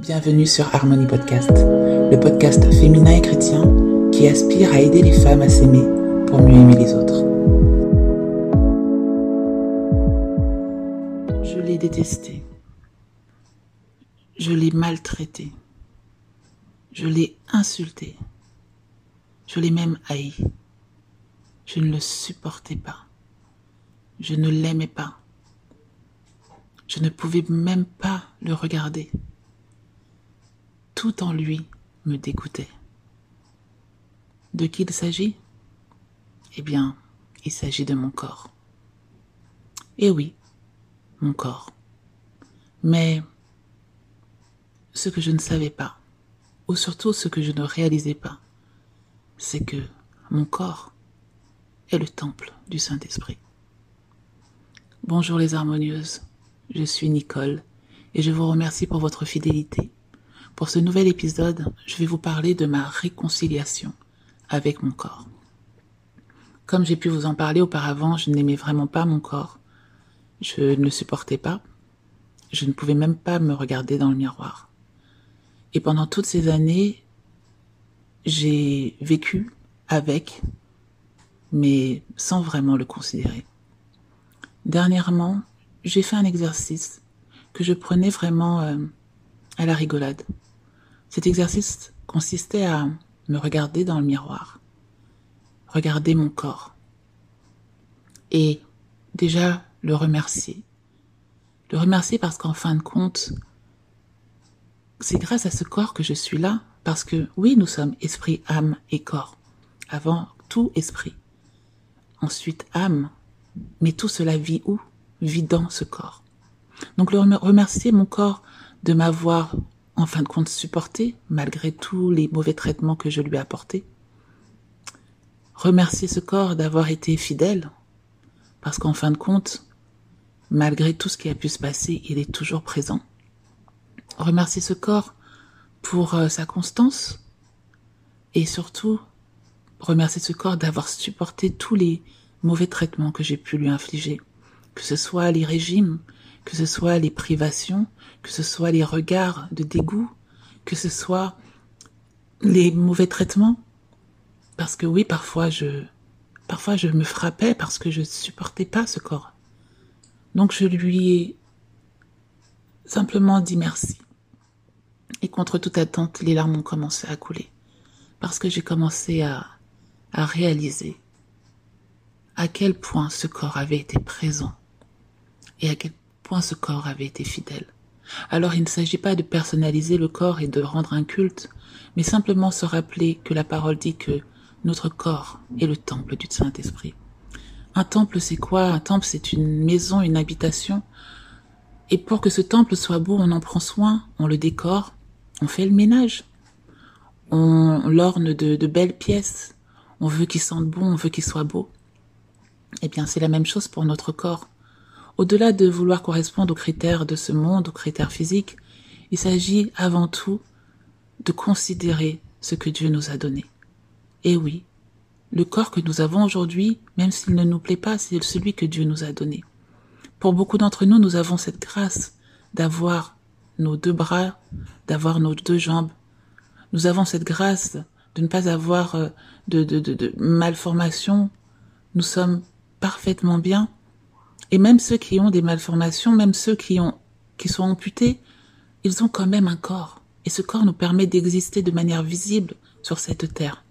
Bienvenue sur Harmonie Podcast, le podcast féminin et chrétien qui aspire à aider les femmes à s'aimer pour mieux aimer les autres. Je l'ai détesté. Je l'ai maltraité. Je l'ai insulté. Je l'ai même haï. Je ne le supportais pas. Je ne l'aimais pas. Je ne pouvais même pas le regarder. Tout en lui me dégoûtait. De qui il s'agit? Eh bien, il s'agit de mon corps. Eh oui, mon corps. Mais ce que je ne savais pas, ou surtout ce que je ne réalisais pas, c'est que mon corps est le temple du Saint-Esprit. Bonjour les harmonieuses je suis Nicole et je vous remercie pour votre fidélité. Pour ce nouvel épisode, je vais vous parler de ma réconciliation avec mon corps. Comme j'ai pu vous en parler auparavant, je n'aimais vraiment pas mon corps. Je ne le supportais pas. Je ne pouvais même pas me regarder dans le miroir. Et pendant toutes ces années, j'ai vécu avec, mais sans vraiment le considérer. Dernièrement, j'ai fait un exercice que je prenais vraiment euh, à la rigolade. Cet exercice consistait à me regarder dans le miroir, regarder mon corps et déjà le remercier. Le remercier parce qu'en fin de compte, c'est grâce à ce corps que je suis là, parce que oui, nous sommes esprit, âme et corps. Avant tout esprit. Ensuite âme. Mais tout cela vit où? Vidant ce corps. Donc le remercier mon corps de m'avoir en fin de compte supporté malgré tous les mauvais traitements que je lui ai apportés. Remercier ce corps d'avoir été fidèle parce qu'en fin de compte, malgré tout ce qui a pu se passer, il est toujours présent. Remercier ce corps pour euh, sa constance et surtout remercier ce corps d'avoir supporté tous les mauvais traitements que j'ai pu lui infliger que ce soit les régimes, que ce soit les privations, que ce soit les regards de dégoût, que ce soit les mauvais traitements. Parce que oui, parfois je, parfois je me frappais parce que je ne supportais pas ce corps. Donc je lui ai simplement dit merci. Et contre toute attente, les larmes ont commencé à couler. Parce que j'ai commencé à, à réaliser à quel point ce corps avait été présent et à quel ce corps avait été fidèle. Alors il ne s'agit pas de personnaliser le corps et de rendre un culte, mais simplement se rappeler que la parole dit que notre corps est le temple du Saint-Esprit. Un temple, c'est quoi? Un temple, c'est une maison, une habitation. Et pour que ce temple soit beau, on en prend soin, on le décore, on fait le ménage, on l'orne de, de belles pièces, on veut qu'il sente bon, on veut qu'il soit beau. Eh bien, c'est la même chose pour notre corps. Au-delà de vouloir correspondre aux critères de ce monde, aux critères physiques, il s'agit avant tout de considérer ce que Dieu nous a donné. Et oui, le corps que nous avons aujourd'hui, même s'il ne nous plaît pas, c'est celui que Dieu nous a donné. Pour beaucoup d'entre nous, nous avons cette grâce d'avoir nos deux bras, d'avoir nos deux jambes. Nous avons cette grâce de ne pas avoir euh, de, de, de. Nous sommes parfaitement bien et même ceux qui ont des malformations, même ceux qui ont, qui sont amputés, ils ont quand même un corps. Et ce corps nous permet d'exister de manière visible sur cette terre.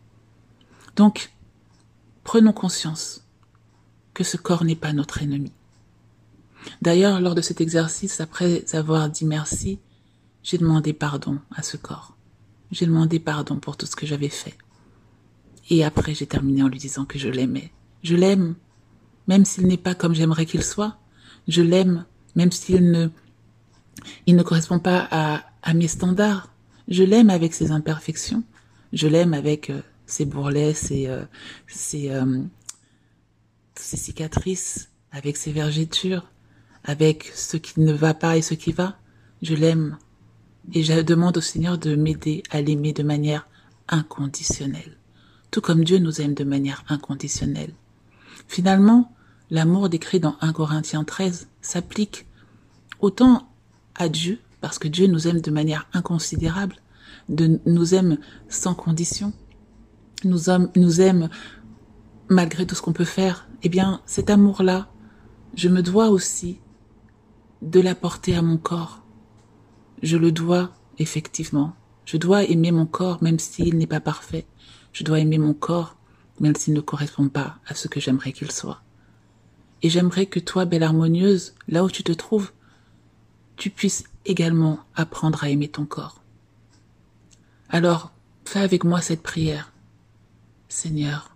Donc, prenons conscience que ce corps n'est pas notre ennemi. D'ailleurs, lors de cet exercice, après avoir dit merci, j'ai demandé pardon à ce corps. J'ai demandé pardon pour tout ce que j'avais fait. Et après, j'ai terminé en lui disant que je l'aimais. Je l'aime même s'il n'est pas comme j'aimerais qu'il soit. Je l'aime, même s'il ne, il ne correspond pas à, à mes standards. Je l'aime avec ses imperfections. Je l'aime avec euh, ses bourrelets, ses, euh, ses, euh, ses cicatrices, avec ses vergetures, avec ce qui ne va pas et ce qui va. Je l'aime. Et je demande au Seigneur de m'aider à l'aimer de manière inconditionnelle. Tout comme Dieu nous aime de manière inconditionnelle. Finalement, L'amour décrit dans 1 Corinthiens 13 s'applique autant à Dieu parce que Dieu nous aime de manière inconsidérable, nous aime sans condition, nous aime, nous aime malgré tout ce qu'on peut faire. Eh bien, cet amour-là, je me dois aussi de l'apporter à mon corps. Je le dois, effectivement. Je dois aimer mon corps même s'il n'est pas parfait. Je dois aimer mon corps même s'il ne correspond pas à ce que j'aimerais qu'il soit. Et j'aimerais que toi, belle harmonieuse, là où tu te trouves, tu puisses également apprendre à aimer ton corps. Alors, fais avec moi cette prière. Seigneur,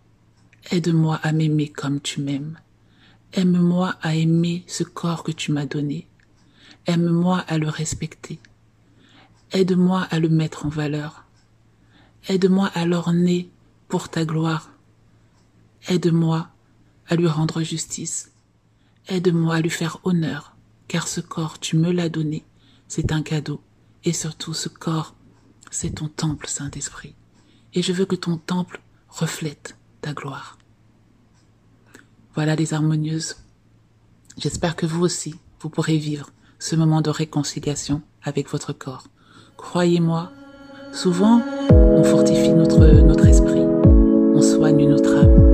aide-moi à m'aimer comme tu m'aimes. Aime-moi à aimer ce corps que tu m'as donné. Aime-moi à le respecter. Aide-moi à le mettre en valeur. Aide-moi à l'orner pour ta gloire. Aide-moi à lui rendre justice. Aide-moi à lui faire honneur, car ce corps, tu me l'as donné, c'est un cadeau. Et surtout, ce corps, c'est ton temple, Saint-Esprit. Et je veux que ton temple reflète ta gloire. Voilà les harmonieuses. J'espère que vous aussi, vous pourrez vivre ce moment de réconciliation avec votre corps. Croyez-moi, souvent, on fortifie notre, notre esprit, on soigne notre âme.